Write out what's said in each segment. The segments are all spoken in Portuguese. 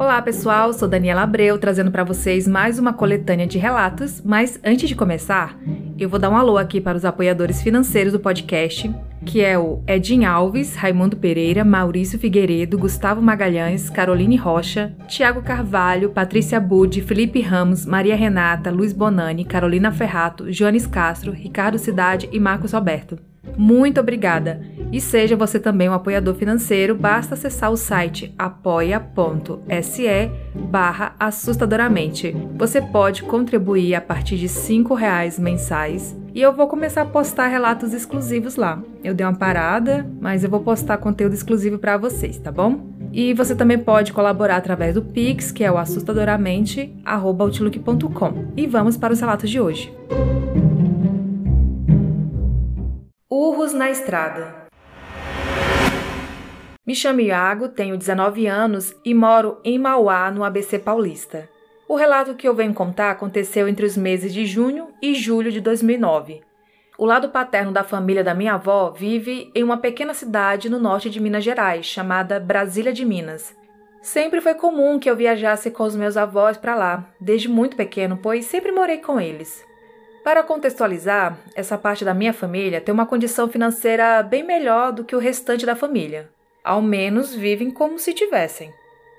Olá, pessoal. Sou Daniela Abreu, trazendo para vocês mais uma coletânea de relatos. Mas antes de começar, eu vou dar um alô aqui para os apoiadores financeiros do podcast, que é o Edin Alves, Raimundo Pereira, Maurício Figueiredo, Gustavo Magalhães, Caroline Rocha, Tiago Carvalho, Patrícia Budi, Felipe Ramos, Maria Renata, Luiz Bonani, Carolina Ferrato, Joanes Castro, Ricardo Cidade e Marcos Roberto. Muito obrigada! E seja você também um apoiador financeiro, basta acessar o site apoia.se barra assustadoramente. Você pode contribuir a partir de R$ reais mensais e eu vou começar a postar relatos exclusivos lá. Eu dei uma parada, mas eu vou postar conteúdo exclusivo para vocês, tá bom? E você também pode colaborar através do Pix, que é o assustadoramente@outlook.com. E vamos para os relatos de hoje. Urros na estrada. Me chamo Iago, tenho 19 anos e moro em Mauá, no ABC Paulista. O relato que eu venho contar aconteceu entre os meses de junho e julho de 2009. O lado paterno da família da minha avó vive em uma pequena cidade no norte de Minas Gerais, chamada Brasília de Minas. Sempre foi comum que eu viajasse com os meus avós para lá, desde muito pequeno, pois sempre morei com eles. Para contextualizar, essa parte da minha família tem uma condição financeira bem melhor do que o restante da família. Ao menos vivem como se tivessem.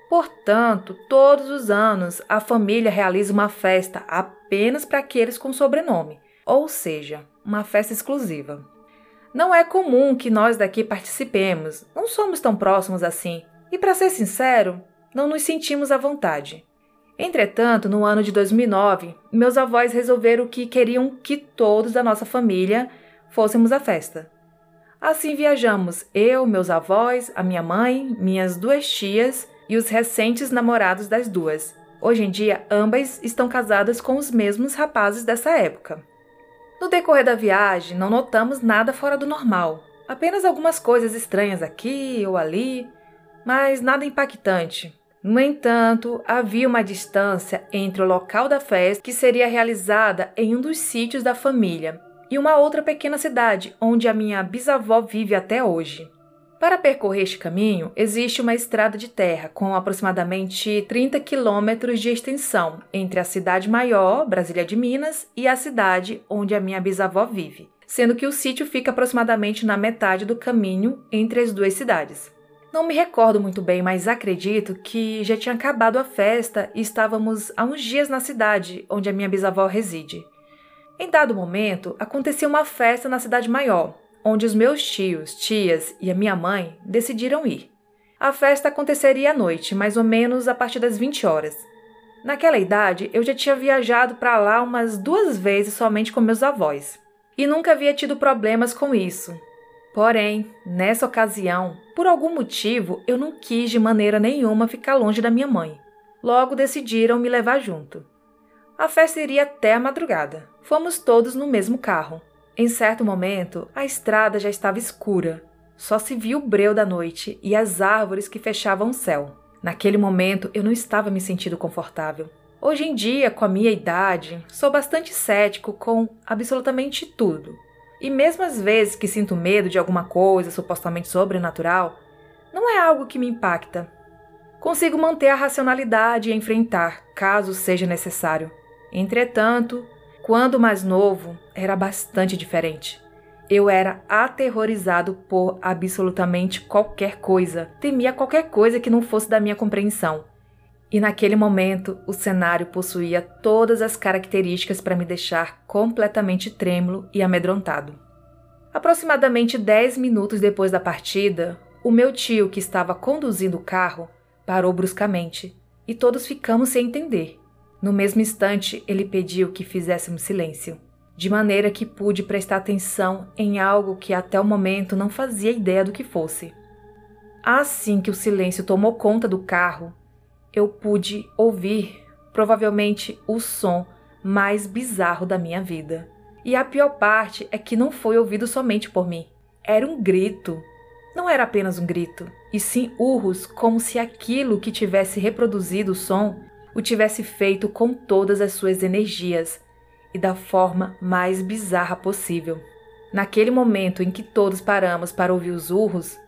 Portanto, todos os anos a família realiza uma festa apenas para aqueles com sobrenome, ou seja, uma festa exclusiva. Não é comum que nós daqui participemos, não somos tão próximos assim, e para ser sincero, não nos sentimos à vontade. Entretanto, no ano de 2009, meus avós resolveram que queriam que todos da nossa família fôssemos à festa. Assim viajamos eu, meus avós, a minha mãe, minhas duas tias e os recentes namorados das duas. Hoje em dia, ambas estão casadas com os mesmos rapazes dessa época. No decorrer da viagem, não notamos nada fora do normal, apenas algumas coisas estranhas aqui ou ali, mas nada impactante. No entanto, havia uma distância entre o local da festa, que seria realizada em um dos sítios da família, e uma outra pequena cidade onde a minha bisavó vive até hoje. Para percorrer este caminho, existe uma estrada de terra com aproximadamente 30 quilômetros de extensão entre a cidade maior, Brasília de Minas, e a cidade onde a minha bisavó vive, sendo que o sítio fica aproximadamente na metade do caminho entre as duas cidades. Não me recordo muito bem, mas acredito que já tinha acabado a festa e estávamos há uns dias na cidade onde a minha bisavó reside. Em dado momento, acontecia uma festa na cidade maior, onde os meus tios, tias e a minha mãe decidiram ir. A festa aconteceria à noite, mais ou menos a partir das 20 horas. Naquela idade, eu já tinha viajado para lá umas duas vezes somente com meus avós, e nunca havia tido problemas com isso. Porém, nessa ocasião, por algum motivo, eu não quis de maneira nenhuma ficar longe da minha mãe. Logo decidiram me levar junto. A festa iria até a madrugada. Fomos todos no mesmo carro. Em certo momento, a estrada já estava escura. Só se via o breu da noite e as árvores que fechavam o céu. Naquele momento, eu não estava me sentindo confortável. Hoje em dia, com a minha idade, sou bastante cético com absolutamente tudo. E mesmo às vezes que sinto medo de alguma coisa supostamente sobrenatural, não é algo que me impacta. Consigo manter a racionalidade e enfrentar, caso seja necessário. Entretanto, quando mais novo, era bastante diferente. Eu era aterrorizado por absolutamente qualquer coisa, temia qualquer coisa que não fosse da minha compreensão. E naquele momento, o cenário possuía todas as características para me deixar completamente trêmulo e amedrontado. Aproximadamente dez minutos depois da partida, o meu tio, que estava conduzindo o carro, parou bruscamente e todos ficamos sem entender. No mesmo instante, ele pediu que fizéssemos silêncio, de maneira que pude prestar atenção em algo que até o momento não fazia ideia do que fosse. Assim que o silêncio tomou conta do carro, eu pude ouvir, provavelmente, o som mais bizarro da minha vida. E a pior parte é que não foi ouvido somente por mim. Era um grito. Não era apenas um grito, e sim urros, como se aquilo que tivesse reproduzido o som o tivesse feito com todas as suas energias e da forma mais bizarra possível. Naquele momento em que todos paramos para ouvir os urros,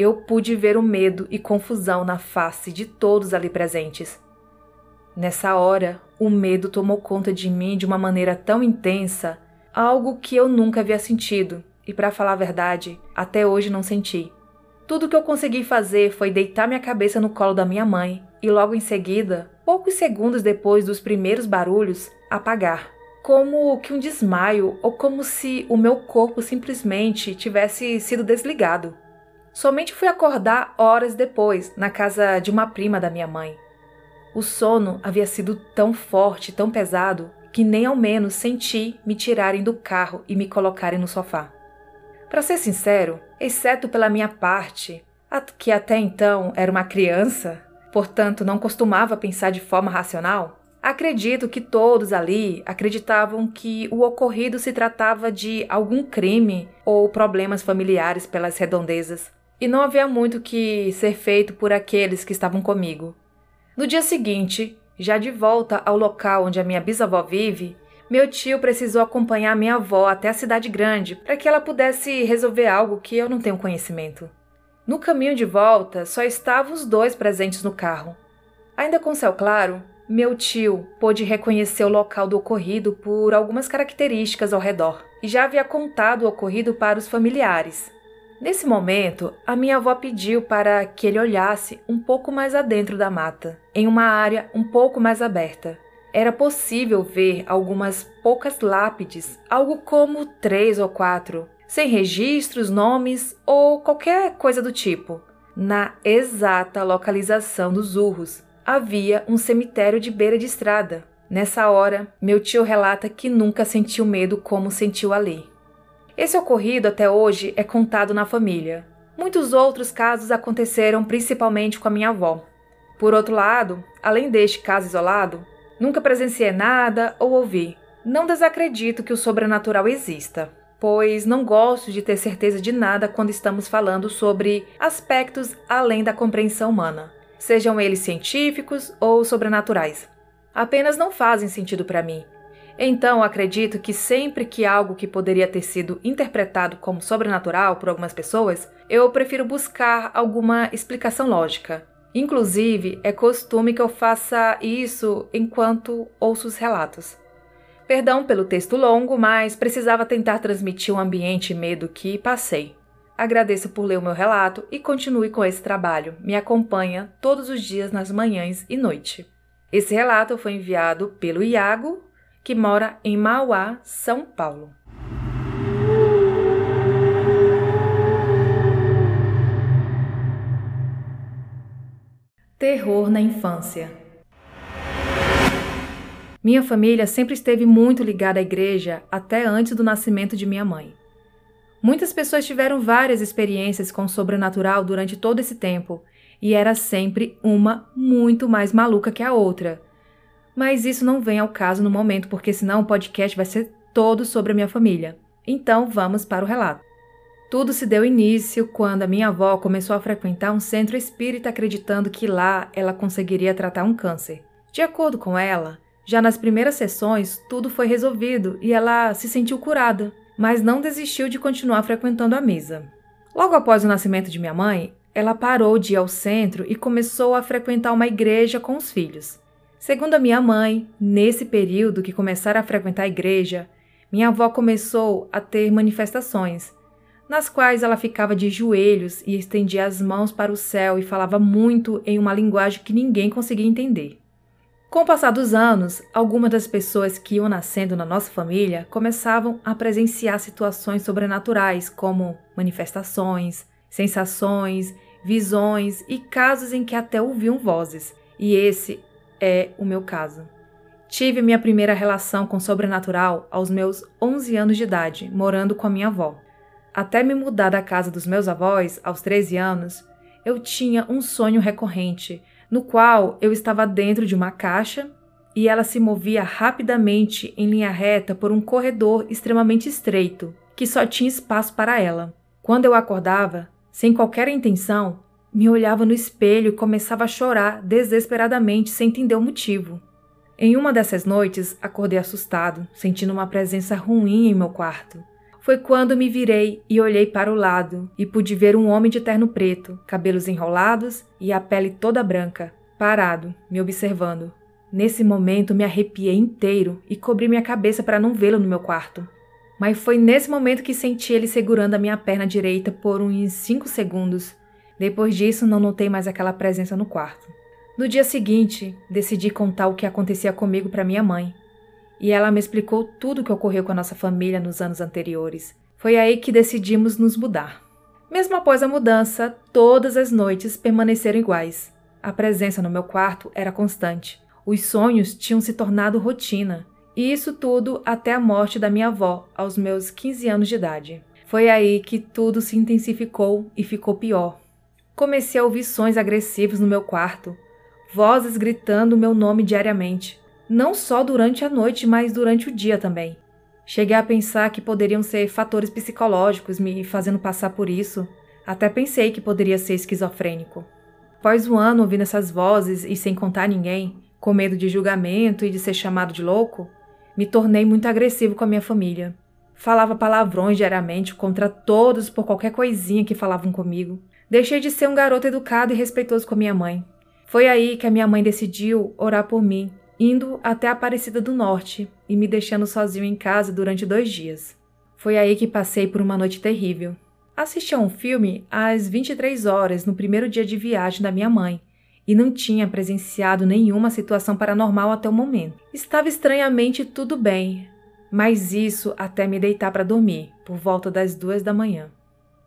eu pude ver o medo e confusão na face de todos ali presentes. Nessa hora, o medo tomou conta de mim de uma maneira tão intensa, algo que eu nunca havia sentido e, para falar a verdade, até hoje não senti. Tudo que eu consegui fazer foi deitar minha cabeça no colo da minha mãe e, logo em seguida, poucos segundos depois dos primeiros barulhos, apagar. Como que um desmaio ou como se o meu corpo simplesmente tivesse sido desligado. Somente fui acordar horas depois, na casa de uma prima da minha mãe. O sono havia sido tão forte, tão pesado, que nem ao menos senti me tirarem do carro e me colocarem no sofá. Para ser sincero, exceto pela minha parte, que até então era uma criança, portanto não costumava pensar de forma racional, acredito que todos ali acreditavam que o ocorrido se tratava de algum crime ou problemas familiares pelas redondezas e não havia muito que ser feito por aqueles que estavam comigo. No dia seguinte, já de volta ao local onde a minha bisavó vive, meu tio precisou acompanhar minha avó até a cidade grande para que ela pudesse resolver algo que eu não tenho conhecimento. No caminho de volta, só estavam os dois presentes no carro. Ainda com céu claro, meu tio pôde reconhecer o local do ocorrido por algumas características ao redor e já havia contado o ocorrido para os familiares, Nesse momento, a minha avó pediu para que ele olhasse um pouco mais adentro da mata, em uma área um pouco mais aberta. Era possível ver algumas poucas lápides, algo como três ou quatro, sem registros, nomes ou qualquer coisa do tipo. Na exata localização dos urros, havia um cemitério de beira de estrada. Nessa hora, meu tio relata que nunca sentiu medo como sentiu ali. Esse ocorrido até hoje é contado na família. Muitos outros casos aconteceram principalmente com a minha avó. Por outro lado, além deste caso isolado, nunca presenciei nada ou ouvi. Não desacredito que o sobrenatural exista, pois não gosto de ter certeza de nada quando estamos falando sobre aspectos além da compreensão humana, sejam eles científicos ou sobrenaturais. Apenas não fazem sentido para mim então, acredito que sempre que algo que poderia ter sido interpretado como sobrenatural por algumas pessoas, eu prefiro buscar alguma explicação lógica. Inclusive, é costume que eu faça isso enquanto ouço os relatos. Perdão pelo texto longo, mas precisava tentar transmitir o um ambiente e medo que passei. Agradeço por ler o meu relato e continue com esse trabalho. Me acompanha todos os dias nas manhãs e noite. Esse relato foi enviado pelo Iago que mora em Mauá, São Paulo. Terror na infância. Minha família sempre esteve muito ligada à igreja até antes do nascimento de minha mãe. Muitas pessoas tiveram várias experiências com o sobrenatural durante todo esse tempo, e era sempre uma muito mais maluca que a outra mas isso não vem ao caso no momento, porque senão o podcast vai ser todo sobre a minha família. Então vamos para o relato. Tudo se deu início quando a minha avó começou a frequentar um centro espírita acreditando que lá ela conseguiria tratar um câncer. De acordo com ela, já nas primeiras sessões tudo foi resolvido e ela se sentiu curada, mas não desistiu de continuar frequentando a mesa. Logo após o nascimento de minha mãe, ela parou de ir ao centro e começou a frequentar uma igreja com os filhos. Segundo a minha mãe, nesse período que começaram a frequentar a igreja, minha avó começou a ter manifestações, nas quais ela ficava de joelhos e estendia as mãos para o céu e falava muito em uma linguagem que ninguém conseguia entender. Com o passar dos anos, algumas das pessoas que iam nascendo na nossa família começavam a presenciar situações sobrenaturais, como manifestações, sensações, visões e casos em que até ouviam vozes. E esse é o meu caso. Tive minha primeira relação com o sobrenatural aos meus 11 anos de idade, morando com a minha avó. Até me mudar da casa dos meus avós, aos 13 anos, eu tinha um sonho recorrente, no qual eu estava dentro de uma caixa e ela se movia rapidamente em linha reta por um corredor extremamente estreito, que só tinha espaço para ela. Quando eu acordava, sem qualquer intenção, me olhava no espelho e começava a chorar desesperadamente, sem entender o motivo. Em uma dessas noites, acordei assustado, sentindo uma presença ruim em meu quarto. foi quando me virei e olhei para o lado e pude ver um homem de terno preto, cabelos enrolados e a pele toda branca, parado, me observando. Nesse momento me arrepiei inteiro e cobri minha cabeça para não vê-lo no meu quarto. Mas foi nesse momento que senti ele segurando a minha perna direita por uns 5 segundos. Depois disso, não notei mais aquela presença no quarto. No dia seguinte, decidi contar o que acontecia comigo para minha mãe, e ela me explicou tudo o que ocorreu com a nossa família nos anos anteriores. Foi aí que decidimos nos mudar. Mesmo após a mudança, todas as noites permaneceram iguais. A presença no meu quarto era constante. Os sonhos tinham se tornado rotina. E isso tudo até a morte da minha avó, aos meus 15 anos de idade. Foi aí que tudo se intensificou e ficou pior. Comecei a ouvir sons agressivos no meu quarto, vozes gritando meu nome diariamente não só durante a noite, mas durante o dia também. Cheguei a pensar que poderiam ser fatores psicológicos me fazendo passar por isso. Até pensei que poderia ser esquizofrênico. Após um ano ouvindo essas vozes e sem contar ninguém, com medo de julgamento e de ser chamado de louco, me tornei muito agressivo com a minha família. Falava palavrões diariamente contra todos por qualquer coisinha que falavam comigo. Deixei de ser um garoto educado e respeitoso com a minha mãe. Foi aí que a minha mãe decidiu orar por mim indo até a Aparecida do Norte e me deixando sozinho em casa durante dois dias. Foi aí que passei por uma noite terrível. Assisti a um filme às 23 horas no primeiro dia de viagem da minha mãe e não tinha presenciado nenhuma situação paranormal até o momento. Estava estranhamente tudo bem, mas isso até me deitar para dormir, por volta das duas da manhã.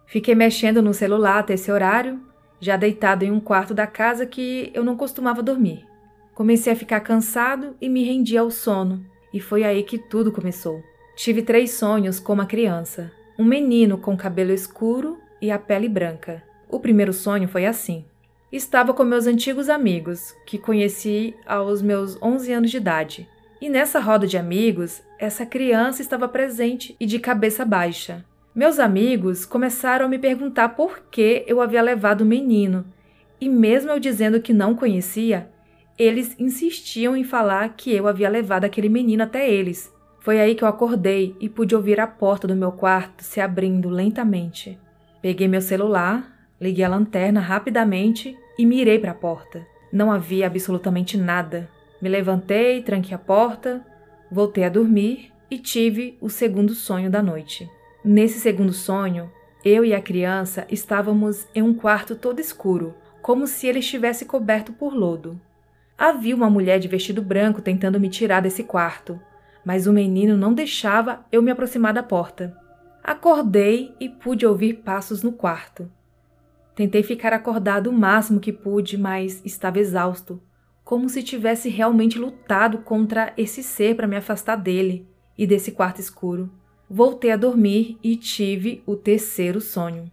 Fiquei mexendo no celular até esse horário, já deitado em um quarto da casa que eu não costumava dormir. Comecei a ficar cansado e me rendi ao sono, e foi aí que tudo começou. Tive três sonhos com uma criança: um menino com cabelo escuro e a pele branca. O primeiro sonho foi assim. Estava com meus antigos amigos, que conheci aos meus 11 anos de idade. E nessa roda de amigos, essa criança estava presente e de cabeça baixa. Meus amigos começaram a me perguntar por que eu havia levado o menino, e mesmo eu dizendo que não conhecia, eles insistiam em falar que eu havia levado aquele menino até eles. Foi aí que eu acordei e pude ouvir a porta do meu quarto se abrindo lentamente. Peguei meu celular, liguei a lanterna rapidamente e mirei para a porta. Não havia absolutamente nada. Me levantei, tranquei a porta, voltei a dormir e tive o segundo sonho da noite. Nesse segundo sonho, eu e a criança estávamos em um quarto todo escuro, como se ele estivesse coberto por lodo. Havia uma mulher de vestido branco tentando me tirar desse quarto, mas o menino não deixava eu me aproximar da porta. Acordei e pude ouvir passos no quarto. Tentei ficar acordado o máximo que pude, mas estava exausto, como se tivesse realmente lutado contra esse ser para me afastar dele e desse quarto escuro. Voltei a dormir e tive o terceiro sonho.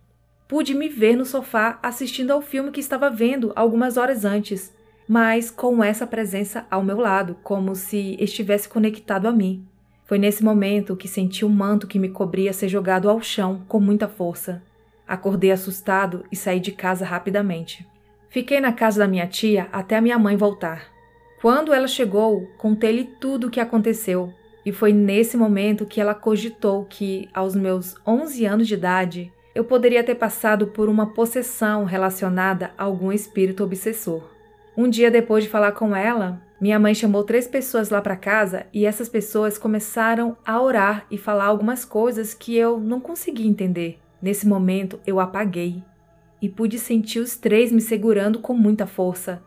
Pude me ver no sofá assistindo ao filme que estava vendo algumas horas antes mas com essa presença ao meu lado, como se estivesse conectado a mim. Foi nesse momento que senti o manto que me cobria ser jogado ao chão com muita força. Acordei assustado e saí de casa rapidamente. Fiquei na casa da minha tia até a minha mãe voltar. Quando ela chegou, contei-lhe tudo o que aconteceu, e foi nesse momento que ela cogitou que, aos meus 11 anos de idade, eu poderia ter passado por uma possessão relacionada a algum espírito obsessor. Um dia depois de falar com ela, minha mãe chamou três pessoas lá para casa e essas pessoas começaram a orar e falar algumas coisas que eu não consegui entender. Nesse momento, eu apaguei e pude sentir os três me segurando com muita força,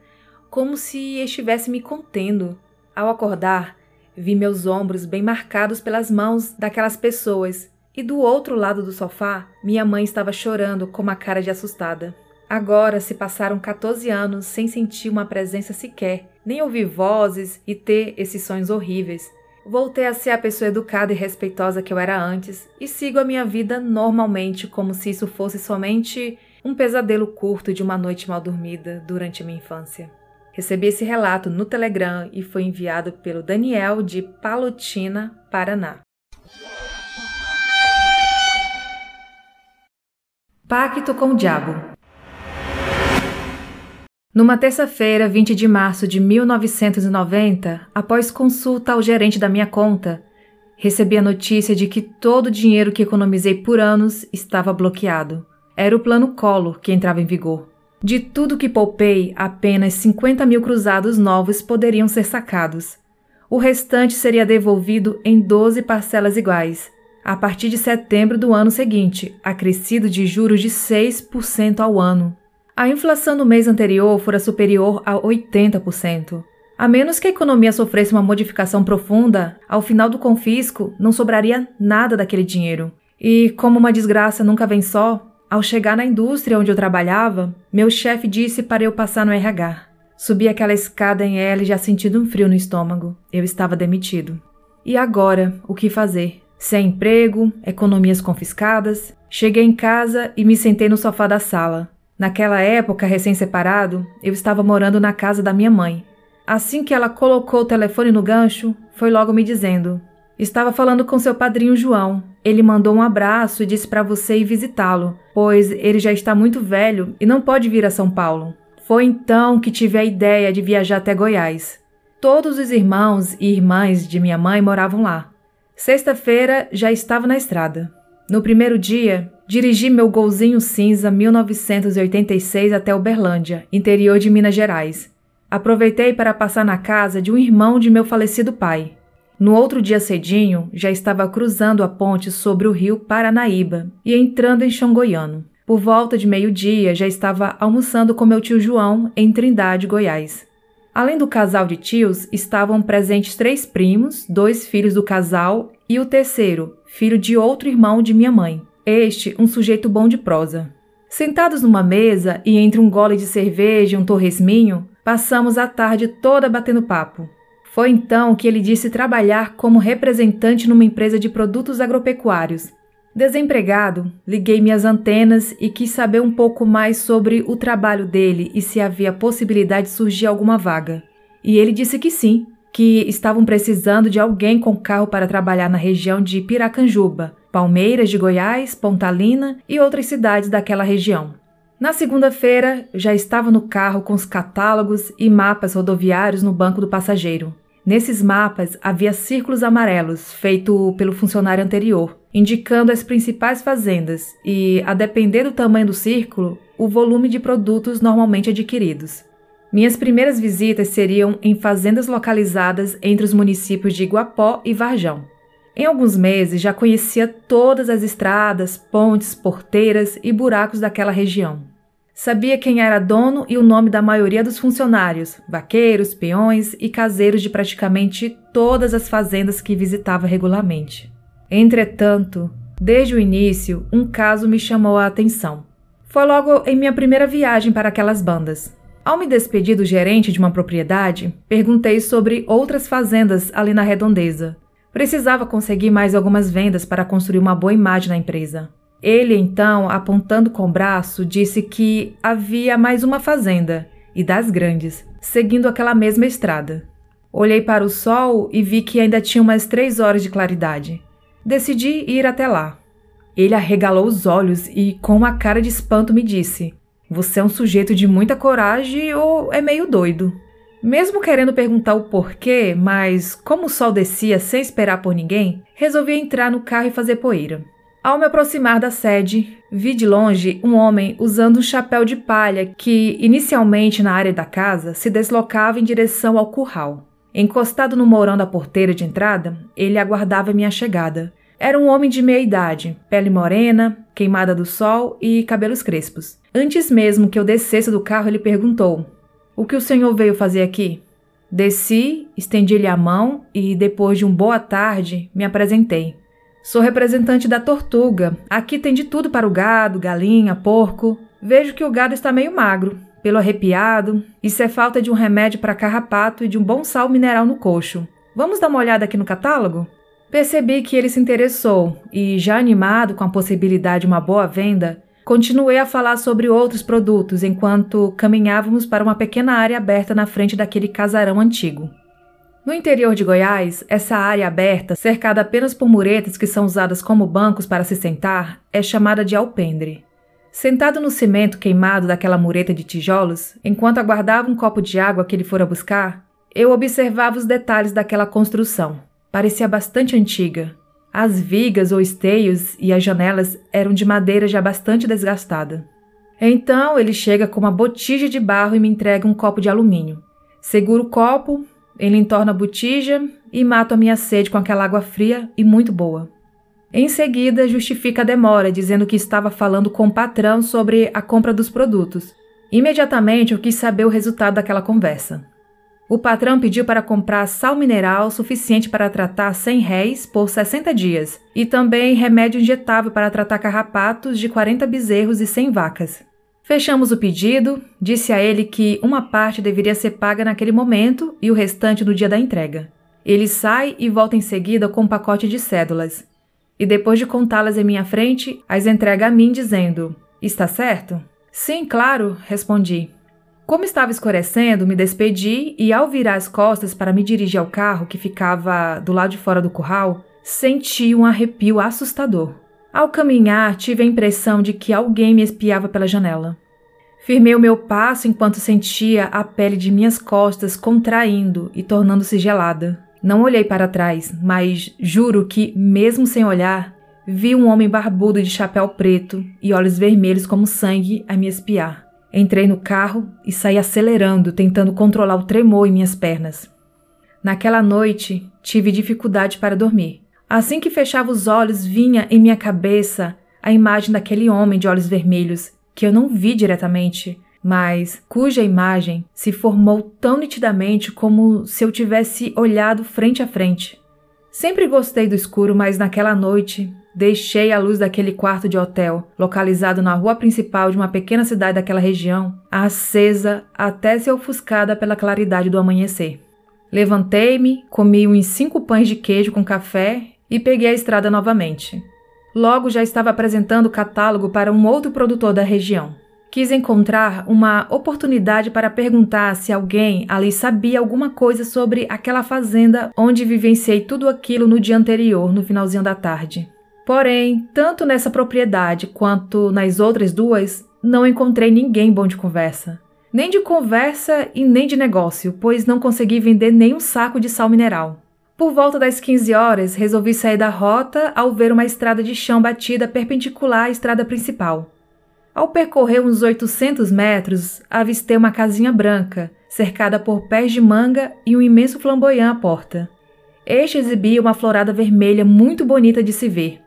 como se estivesse me contendo. Ao acordar, vi meus ombros bem marcados pelas mãos daquelas pessoas e do outro lado do sofá, minha mãe estava chorando com uma cara de assustada. Agora se passaram 14 anos sem sentir uma presença sequer, nem ouvir vozes e ter esses sonhos horríveis. Voltei a ser a pessoa educada e respeitosa que eu era antes e sigo a minha vida normalmente, como se isso fosse somente um pesadelo curto de uma noite mal dormida durante a minha infância. Recebi esse relato no Telegram e foi enviado pelo Daniel de Palotina, Paraná. Pacto com o Diabo numa terça-feira, 20 de março de 1990, após consulta ao gerente da minha conta, recebi a notícia de que todo o dinheiro que economizei por anos estava bloqueado. Era o plano Collor que entrava em vigor. De tudo que poupei, apenas 50 mil cruzados novos poderiam ser sacados. O restante seria devolvido em 12 parcelas iguais, a partir de setembro do ano seguinte, acrescido de juros de 6% ao ano. A inflação no mês anterior fora superior a 80%. A menos que a economia sofresse uma modificação profunda, ao final do confisco não sobraria nada daquele dinheiro. E, como uma desgraça nunca vem só, ao chegar na indústria onde eu trabalhava, meu chefe disse para eu passar no RH. Subi aquela escada em L já sentindo um frio no estômago. Eu estava demitido. E agora, o que fazer? Sem emprego, economias confiscadas. Cheguei em casa e me sentei no sofá da sala. Naquela época, recém-separado, eu estava morando na casa da minha mãe. Assim que ela colocou o telefone no gancho, foi logo me dizendo: Estava falando com seu padrinho João. Ele mandou um abraço e disse para você ir visitá-lo, pois ele já está muito velho e não pode vir a São Paulo. Foi então que tive a ideia de viajar até Goiás. Todos os irmãos e irmãs de minha mãe moravam lá. Sexta-feira já estava na estrada. No primeiro dia, dirigi meu golzinho cinza 1986 até Uberlândia, interior de Minas Gerais. Aproveitei para passar na casa de um irmão de meu falecido pai. No outro dia cedinho, já estava cruzando a ponte sobre o rio Paranaíba e entrando em Xangoiano. Por volta de meio-dia, já estava almoçando com meu tio João em Trindade, Goiás. Além do casal de tios, estavam presentes três primos, dois filhos do casal e o terceiro, filho de outro irmão de minha mãe. Este, um sujeito bom de prosa. Sentados numa mesa e entre um gole de cerveja e um torresminho, passamos a tarde toda batendo papo. Foi então que ele disse trabalhar como representante numa empresa de produtos agropecuários. Desempregado, liguei minhas antenas e quis saber um pouco mais sobre o trabalho dele e se havia possibilidade de surgir alguma vaga. E ele disse que sim, que estavam precisando de alguém com carro para trabalhar na região de Piracanjuba, Palmeiras de Goiás, Pontalina e outras cidades daquela região. Na segunda-feira, já estava no carro com os catálogos e mapas rodoviários no banco do passageiro. Nesses mapas havia círculos amarelos, feito pelo funcionário anterior, indicando as principais fazendas e, a depender do tamanho do círculo, o volume de produtos normalmente adquiridos. Minhas primeiras visitas seriam em fazendas localizadas entre os municípios de Iguapó e Varjão. Em alguns meses já conhecia todas as estradas, pontes, porteiras e buracos daquela região. Sabia quem era dono e o nome da maioria dos funcionários, vaqueiros, peões e caseiros de praticamente todas as fazendas que visitava regularmente. Entretanto, desde o início, um caso me chamou a atenção. Foi logo em minha primeira viagem para aquelas bandas. Ao me despedir do gerente de uma propriedade, perguntei sobre outras fazendas ali na redondeza. Precisava conseguir mais algumas vendas para construir uma boa imagem na empresa. Ele então, apontando com o braço, disse que havia mais uma fazenda, e das grandes, seguindo aquela mesma estrada. Olhei para o sol e vi que ainda tinha umas três horas de claridade. Decidi ir até lá. Ele arregalou os olhos e, com uma cara de espanto, me disse: Você é um sujeito de muita coragem ou é meio doido? Mesmo querendo perguntar o porquê, mas como o sol descia sem esperar por ninguém, resolvi entrar no carro e fazer poeira. Ao me aproximar da sede, vi de longe um homem usando um chapéu de palha que, inicialmente na área da casa, se deslocava em direção ao curral. Encostado no mourão da porteira de entrada, ele aguardava minha chegada. Era um homem de meia idade, pele morena, queimada do sol e cabelos crespos. Antes mesmo que eu descesse do carro, ele perguntou: O que o senhor veio fazer aqui? Desci, estendi-lhe a mão e, depois de um boa tarde, me apresentei. Sou representante da Tortuga. Aqui tem de tudo para o gado, galinha, porco. Vejo que o gado está meio magro, pelo arrepiado. Isso é falta de um remédio para carrapato e de um bom sal mineral no coxo. Vamos dar uma olhada aqui no catálogo? Percebi que ele se interessou e, já animado com a possibilidade de uma boa venda, continuei a falar sobre outros produtos enquanto caminhávamos para uma pequena área aberta na frente daquele casarão antigo. No interior de Goiás, essa área aberta, cercada apenas por muretas que são usadas como bancos para se sentar, é chamada de alpendre. Sentado no cimento queimado daquela mureta de tijolos, enquanto aguardava um copo de água que ele fora buscar, eu observava os detalhes daquela construção. parecia bastante antiga. As vigas ou esteios e as janelas eram de madeira já bastante desgastada. Então ele chega com uma botija de barro e me entrega um copo de alumínio. Seguro o copo, ele entorna a botija e mato a minha sede com aquela água fria e muito boa. Em seguida, justifica a demora, dizendo que estava falando com o patrão sobre a compra dos produtos. Imediatamente eu quis saber o resultado daquela conversa. O patrão pediu para comprar sal mineral suficiente para tratar 100 réis por 60 dias e também remédio injetável para tratar carrapatos de 40 bezerros e 100 vacas. Fechamos o pedido, disse a ele que uma parte deveria ser paga naquele momento e o restante no dia da entrega. Ele sai e volta em seguida com um pacote de cédulas. E depois de contá-las em minha frente, as entrega a mim, dizendo: Está certo? Sim, claro, respondi. Como estava escurecendo, me despedi e, ao virar as costas para me dirigir ao carro que ficava do lado de fora do curral, senti um arrepio assustador. Ao caminhar, tive a impressão de que alguém me espiava pela janela. Firmei o meu passo enquanto sentia a pele de minhas costas contraindo e tornando-se gelada. Não olhei para trás, mas juro que, mesmo sem olhar, vi um homem barbudo de chapéu preto e olhos vermelhos como sangue a me espiar. Entrei no carro e saí acelerando, tentando controlar o tremor em minhas pernas. Naquela noite, tive dificuldade para dormir. Assim que fechava os olhos, vinha em minha cabeça a imagem daquele homem de olhos vermelhos, que eu não vi diretamente, mas cuja imagem se formou tão nitidamente como se eu tivesse olhado frente a frente. Sempre gostei do escuro, mas naquela noite deixei a luz daquele quarto de hotel, localizado na rua principal de uma pequena cidade daquela região, acesa até ser ofuscada pela claridade do amanhecer. Levantei-me, comi uns cinco pães de queijo com café e peguei a estrada novamente. Logo já estava apresentando o catálogo para um outro produtor da região. Quis encontrar uma oportunidade para perguntar se alguém ali sabia alguma coisa sobre aquela fazenda onde vivenciei tudo aquilo no dia anterior, no finalzinho da tarde. Porém, tanto nessa propriedade quanto nas outras duas, não encontrei ninguém bom de conversa. Nem de conversa e nem de negócio, pois não consegui vender nem um saco de sal mineral. Por volta das 15 horas, resolvi sair da rota ao ver uma estrada de chão batida perpendicular à estrada principal. Ao percorrer uns 800 metros, avistei uma casinha branca, cercada por pés de manga e um imenso flamboyant à porta. Este exibia uma florada vermelha muito bonita de se ver.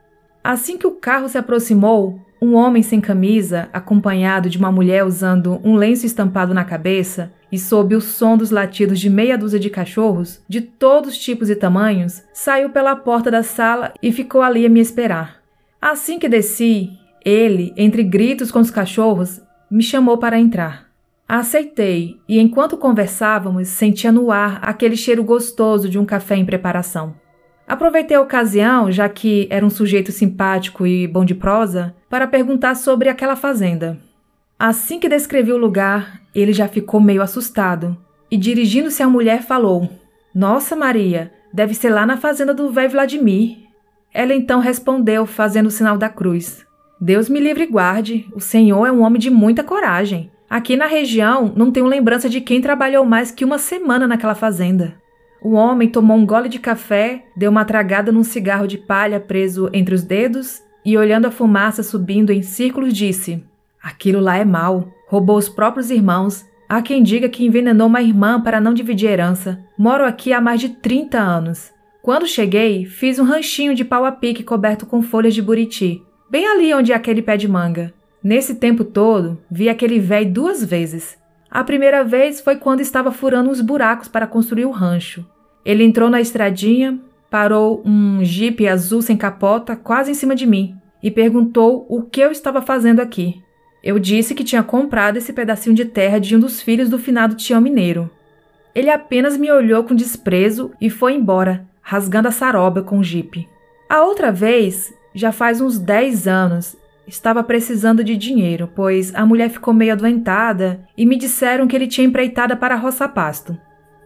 Assim que o carro se aproximou, um homem sem camisa, acompanhado de uma mulher usando um lenço estampado na cabeça, e sob o som dos latidos de meia dúzia de cachorros, de todos tipos e tamanhos, saiu pela porta da sala e ficou ali a me esperar. Assim que desci, ele, entre gritos com os cachorros, me chamou para entrar. Aceitei e, enquanto conversávamos, sentia no ar aquele cheiro gostoso de um café em preparação. Aproveitei a ocasião, já que era um sujeito simpático e bom de prosa, para perguntar sobre aquela fazenda. Assim que descrevi o lugar, ele já ficou meio assustado e, dirigindo-se à mulher, falou: Nossa, Maria, deve ser lá na fazenda do velho Vladimir. Ela então respondeu, fazendo o sinal da cruz: Deus me livre e guarde, o senhor é um homem de muita coragem. Aqui na região não tenho lembrança de quem trabalhou mais que uma semana naquela fazenda. O homem tomou um gole de café, deu uma tragada num cigarro de palha preso entre os dedos e, olhando a fumaça subindo em círculos, disse: Aquilo lá é mal. Roubou os próprios irmãos. Há quem diga que envenenou uma irmã para não dividir herança. Moro aqui há mais de 30 anos. Quando cheguei, fiz um ranchinho de pau a pique coberto com folhas de buriti, bem ali onde é aquele pé de manga. Nesse tempo todo, vi aquele velho duas vezes. A primeira vez foi quando estava furando uns buracos para construir o rancho. Ele entrou na estradinha, parou um jipe azul sem capota quase em cima de mim e perguntou o que eu estava fazendo aqui. Eu disse que tinha comprado esse pedacinho de terra de um dos filhos do finado Tião Mineiro. Ele apenas me olhou com desprezo e foi embora, rasgando a saroba com o jipe. A outra vez, já faz uns 10 anos, estava precisando de dinheiro, pois a mulher ficou meio adoentada e me disseram que ele tinha empreitada para roça pasto.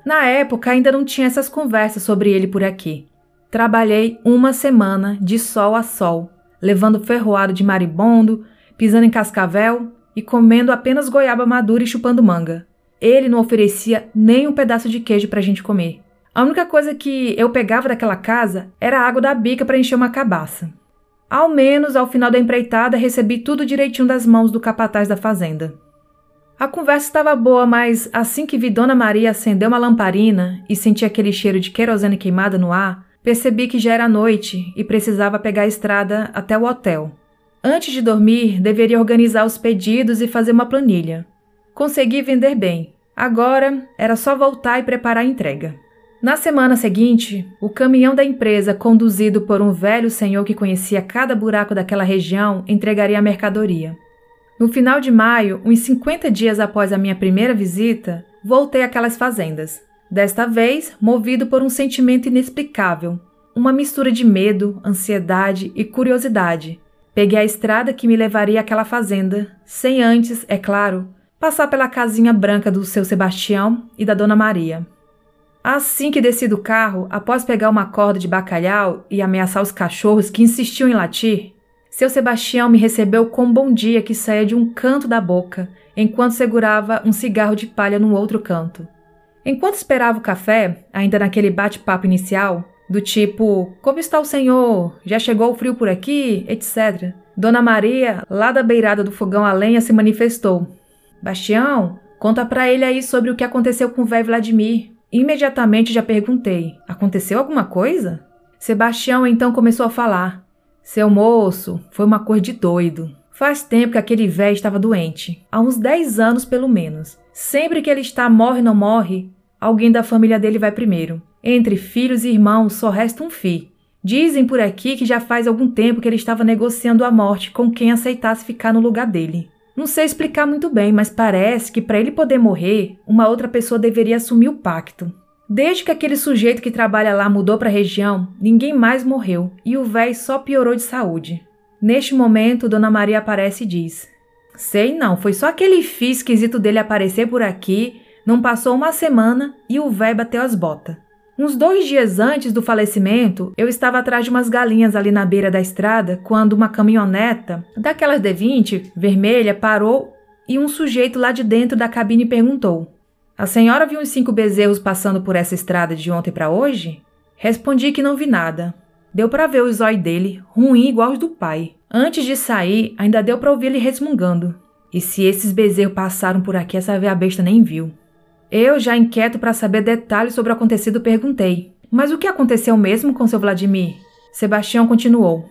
Na época ainda não tinha essas conversas sobre ele por aqui. Trabalhei uma semana de sol a sol, levando ferroado de maribondo, pisando em cascavel e comendo apenas goiaba madura e chupando manga. Ele não oferecia nem um pedaço de queijo para a gente comer. A única coisa que eu pegava daquela casa era a água da bica para encher uma cabaça. Ao menos, ao final da empreitada, recebi tudo direitinho das mãos do capataz da fazenda. A conversa estava boa, mas assim que vi Dona Maria acender uma lamparina e senti aquele cheiro de querosene queimada no ar, percebi que já era noite e precisava pegar a estrada até o hotel. Antes de dormir, deveria organizar os pedidos e fazer uma planilha. Consegui vender bem. Agora era só voltar e preparar a entrega. Na semana seguinte, o caminhão da empresa, conduzido por um velho senhor que conhecia cada buraco daquela região, entregaria a mercadoria. No final de maio, uns 50 dias após a minha primeira visita, voltei àquelas fazendas. Desta vez, movido por um sentimento inexplicável, uma mistura de medo, ansiedade e curiosidade. Peguei a estrada que me levaria àquela fazenda, sem antes, é claro, passar pela casinha branca do seu Sebastião e da Dona Maria. Assim que desci do carro, após pegar uma corda de bacalhau e ameaçar os cachorros que insistiam em latir, seu Sebastião me recebeu com um bom dia que saía de um canto da boca, enquanto segurava um cigarro de palha no outro canto. Enquanto esperava o café, ainda naquele bate-papo inicial, do tipo: Como está o senhor? Já chegou o frio por aqui? etc. Dona Maria, lá da beirada do fogão a lenha, se manifestou. Bastião, conta pra ele aí sobre o que aconteceu com o velho Vladimir. Imediatamente já perguntei: Aconteceu alguma coisa? Sebastião então começou a falar. Seu moço, foi uma cor de doido. Faz tempo que aquele velho estava doente. Há uns 10 anos, pelo menos. Sempre que ele está morre não morre, alguém da família dele vai primeiro. Entre filhos e irmãos só resta um fi. Dizem por aqui que já faz algum tempo que ele estava negociando a morte com quem aceitasse ficar no lugar dele. Não sei explicar muito bem, mas parece que para ele poder morrer, uma outra pessoa deveria assumir o pacto. Desde que aquele sujeito que trabalha lá mudou para a região, ninguém mais morreu e o véi só piorou de saúde. Neste momento, Dona Maria aparece e diz: Sei não, foi só aquele fio esquisito dele aparecer por aqui, não passou uma semana e o véi bateu as botas. Uns dois dias antes do falecimento, eu estava atrás de umas galinhas ali na beira da estrada quando uma caminhoneta, daquelas D20, vermelha, parou e um sujeito lá de dentro da cabine perguntou: A senhora viu uns cinco bezerros passando por essa estrada de ontem para hoje? Respondi que não vi nada. Deu para ver o zóio dele, ruim igual os do pai. Antes de sair, ainda deu para ouvir ele resmungando. E se esses bezerros passaram por aqui, essa veia besta nem viu. Eu, já inquieto para saber detalhes sobre o acontecido, perguntei: Mas o que aconteceu mesmo com seu Vladimir? Sebastião continuou: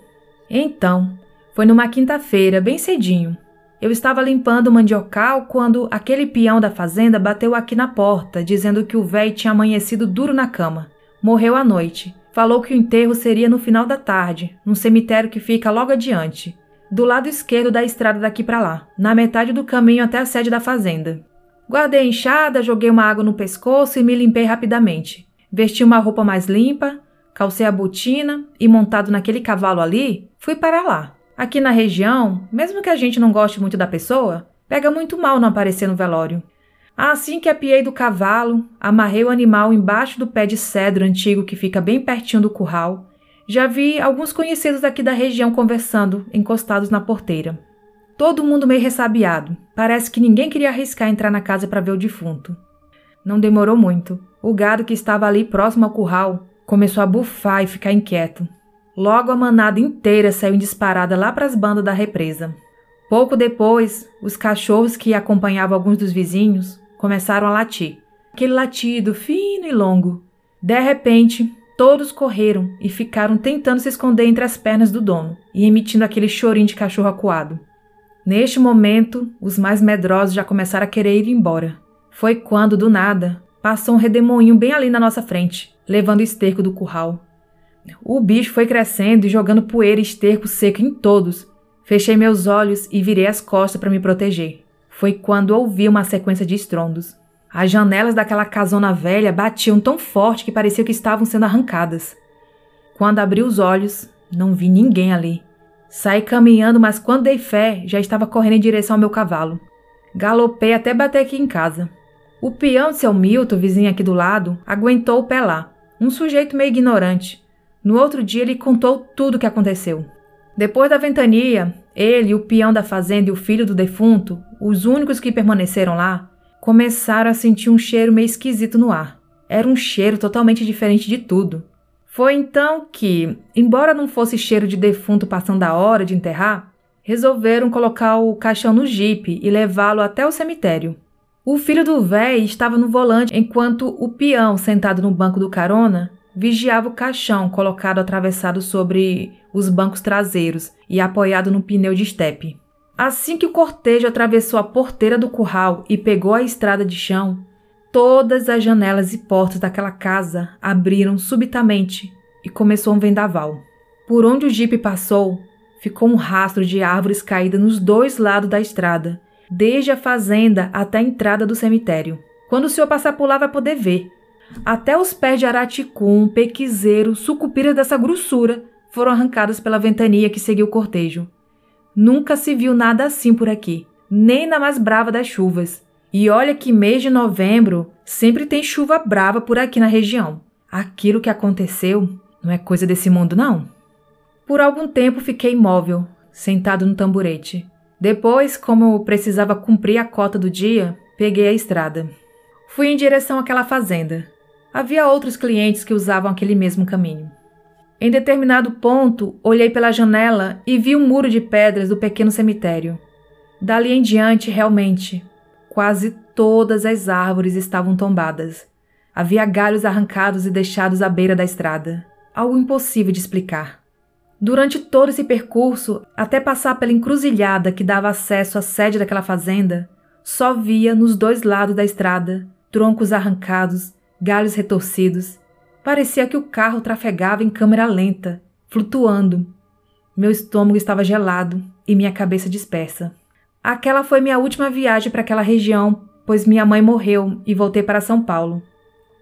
Então, foi numa quinta-feira, bem cedinho. Eu estava limpando o mandiocal quando aquele peão da fazenda bateu aqui na porta, dizendo que o velho tinha amanhecido duro na cama. Morreu à noite. Falou que o enterro seria no final da tarde, num cemitério que fica logo adiante, do lado esquerdo da estrada daqui para lá, na metade do caminho até a sede da fazenda. Guardei a enxada, joguei uma água no pescoço e me limpei rapidamente. Vesti uma roupa mais limpa, calcei a botina e, montado naquele cavalo ali, fui para lá. Aqui na região, mesmo que a gente não goste muito da pessoa, pega muito mal não aparecer no velório. Assim que apiei do cavalo, amarrei o animal embaixo do pé de cedro antigo que fica bem pertinho do curral. Já vi alguns conhecidos aqui da região conversando, encostados na porteira. Todo mundo meio ressabiado. Parece que ninguém queria arriscar entrar na casa para ver o defunto. Não demorou muito. O gado que estava ali próximo ao curral começou a bufar e ficar inquieto. Logo a manada inteira saiu disparada lá para as bandas da represa. Pouco depois, os cachorros que acompanhavam alguns dos vizinhos começaram a latir. Aquele latido fino e longo. De repente, todos correram e ficaram tentando se esconder entre as pernas do dono e emitindo aquele chorinho de cachorro acuado. Neste momento, os mais medrosos já começaram a querer ir embora. Foi quando, do nada, passou um redemoinho bem ali na nossa frente, levando o esterco do curral. O bicho foi crescendo e jogando poeira e esterco seco em todos. Fechei meus olhos e virei as costas para me proteger. Foi quando ouvi uma sequência de estrondos. As janelas daquela casona velha batiam tão forte que parecia que estavam sendo arrancadas. Quando abri os olhos, não vi ninguém ali. Saí caminhando, mas quando dei fé, já estava correndo em direção ao meu cavalo. Galopei até bater aqui em casa. O peão de seu Milton, vizinho aqui do lado, aguentou o pé lá. Um sujeito meio ignorante. No outro dia ele contou tudo o que aconteceu. Depois da ventania, ele, o peão da fazenda e o filho do defunto, os únicos que permaneceram lá, começaram a sentir um cheiro meio esquisito no ar. Era um cheiro totalmente diferente de tudo. Foi então que, embora não fosse cheiro de defunto passando a hora de enterrar, resolveram colocar o caixão no jipe e levá-lo até o cemitério. O filho do véi estava no volante enquanto o peão, sentado no banco do carona, vigiava o caixão colocado atravessado sobre os bancos traseiros e apoiado no pneu de estepe. Assim que o cortejo atravessou a porteira do curral e pegou a estrada de chão, todas as janelas e portas daquela casa abriram subitamente e começou um vendaval. Por onde o jipe passou, ficou um rastro de árvores caídas nos dois lados da estrada, desde a fazenda até a entrada do cemitério. Quando o senhor passar por lá vai poder ver. Até os pés de araticum, pequizeiro, sucupira dessa grossura foram arrancados pela ventania que seguiu o cortejo. Nunca se viu nada assim por aqui, nem na mais brava das chuvas. E olha que mês de novembro sempre tem chuva brava por aqui na região. Aquilo que aconteceu não é coisa desse mundo, não. Por algum tempo fiquei imóvel, sentado no tamborete. Depois, como eu precisava cumprir a cota do dia, peguei a estrada. Fui em direção àquela fazenda. Havia outros clientes que usavam aquele mesmo caminho. Em determinado ponto, olhei pela janela e vi o um muro de pedras do pequeno cemitério. Dali em diante, realmente, quase todas as árvores estavam tombadas. Havia galhos arrancados e deixados à beira da estrada. Algo impossível de explicar. Durante todo esse percurso, até passar pela encruzilhada que dava acesso à sede daquela fazenda, só via nos dois lados da estrada troncos arrancados, galhos retorcidos Parecia que o carro trafegava em câmera lenta, flutuando. Meu estômago estava gelado e minha cabeça dispersa. Aquela foi minha última viagem para aquela região, pois minha mãe morreu e voltei para São Paulo.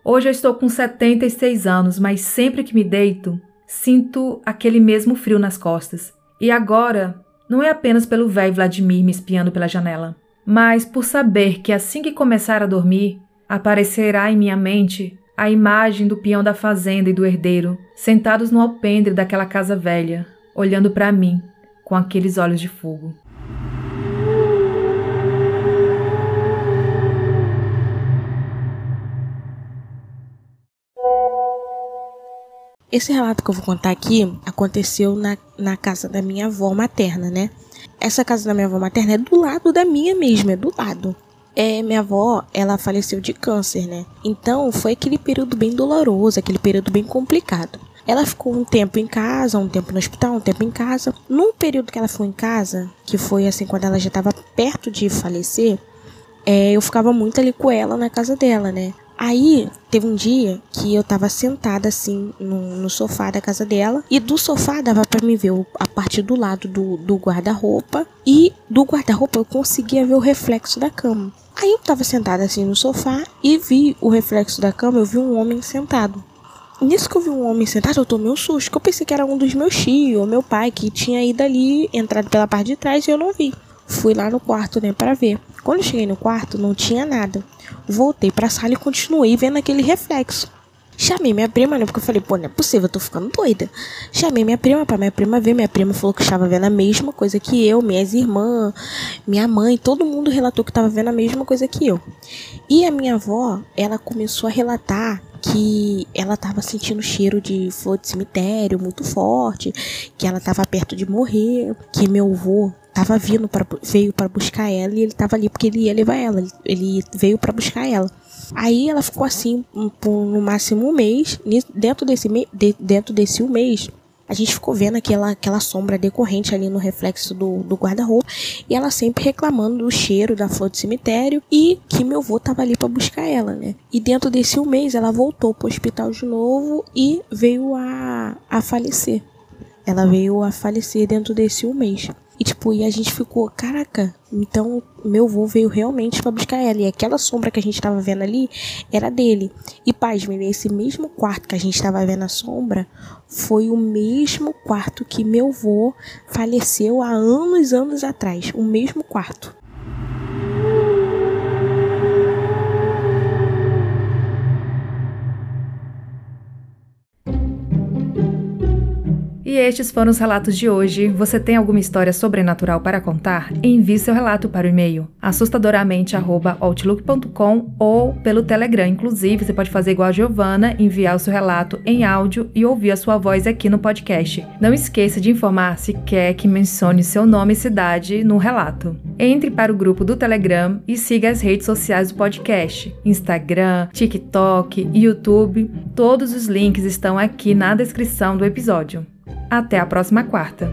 Hoje eu estou com 76 anos, mas sempre que me deito, sinto aquele mesmo frio nas costas. E agora, não é apenas pelo velho Vladimir me espiando pela janela, mas por saber que assim que começar a dormir, aparecerá em minha mente a imagem do peão da fazenda e do herdeiro, sentados no alpendre daquela casa velha, olhando para mim com aqueles olhos de fogo. Esse relato que eu vou contar aqui aconteceu na, na casa da minha avó materna, né? Essa casa da minha avó materna é do lado da minha mesmo, é do lado. É, minha avó, ela faleceu de câncer, né? Então foi aquele período bem doloroso, aquele período bem complicado. Ela ficou um tempo em casa, um tempo no hospital, um tempo em casa. Num período que ela ficou em casa, que foi assim quando ela já estava perto de falecer, é, eu ficava muito ali com ela na casa dela, né? Aí teve um dia que eu tava sentada assim no, no sofá da casa dela e do sofá dava para me ver a parte do lado do, do guarda-roupa e do guarda-roupa eu conseguia ver o reflexo da cama. Aí eu tava sentada assim no sofá e vi o reflexo da cama, eu vi um homem sentado. Nisso que eu vi um homem sentado, eu tomei um susto, que eu pensei que era um dos meus tios, ou meu pai, que tinha ido ali, entrado pela parte de trás e eu não vi. Fui lá no quarto, né, para ver. Quando cheguei no quarto, não tinha nada. Voltei pra sala e continuei vendo aquele reflexo. Chamei minha prima, né? Porque eu falei, pô, não é possível, eu tô ficando doida. Chamei minha prima pra minha prima ver. Minha prima falou que estava vendo a mesma coisa que eu, minhas irmãs, minha mãe, todo mundo relatou que estava vendo a mesma coisa que eu. E a minha avó, ela começou a relatar que ela estava sentindo cheiro de flor de cemitério muito forte, que ela estava perto de morrer, que meu avô tava vindo para veio para buscar ela e ele tava ali porque ele ia levar ela, ele veio para buscar ela. Aí ela ficou assim por no máximo um mês. Dentro desse, de, dentro desse um mês, a gente ficou vendo aquela, aquela sombra decorrente ali no reflexo do, do guarda-roupa. E ela sempre reclamando do cheiro da flor do cemitério e que meu avô tava ali para buscar ela, né? E dentro desse um mês ela voltou pro hospital de novo e veio a, a falecer. Ela veio a falecer dentro desse um mês. E tipo, e a gente ficou, caraca, então meu avô veio realmente para buscar ela. E aquela sombra que a gente tava vendo ali era dele. E pasme, nesse mesmo quarto que a gente tava vendo a sombra, foi o mesmo quarto que meu avô faleceu há anos, anos atrás. O mesmo quarto. Estes foram os relatos de hoje. Você tem alguma história sobrenatural para contar? Envie seu relato para o e-mail assustadoramente@outlook.com ou pelo Telegram. Inclusive, você pode fazer igual a Giovana, enviar o seu relato em áudio e ouvir a sua voz aqui no podcast. Não esqueça de informar se quer que mencione seu nome e cidade no relato. Entre para o grupo do Telegram e siga as redes sociais do podcast: Instagram, TikTok, YouTube. Todos os links estão aqui na descrição do episódio. Até a próxima quarta!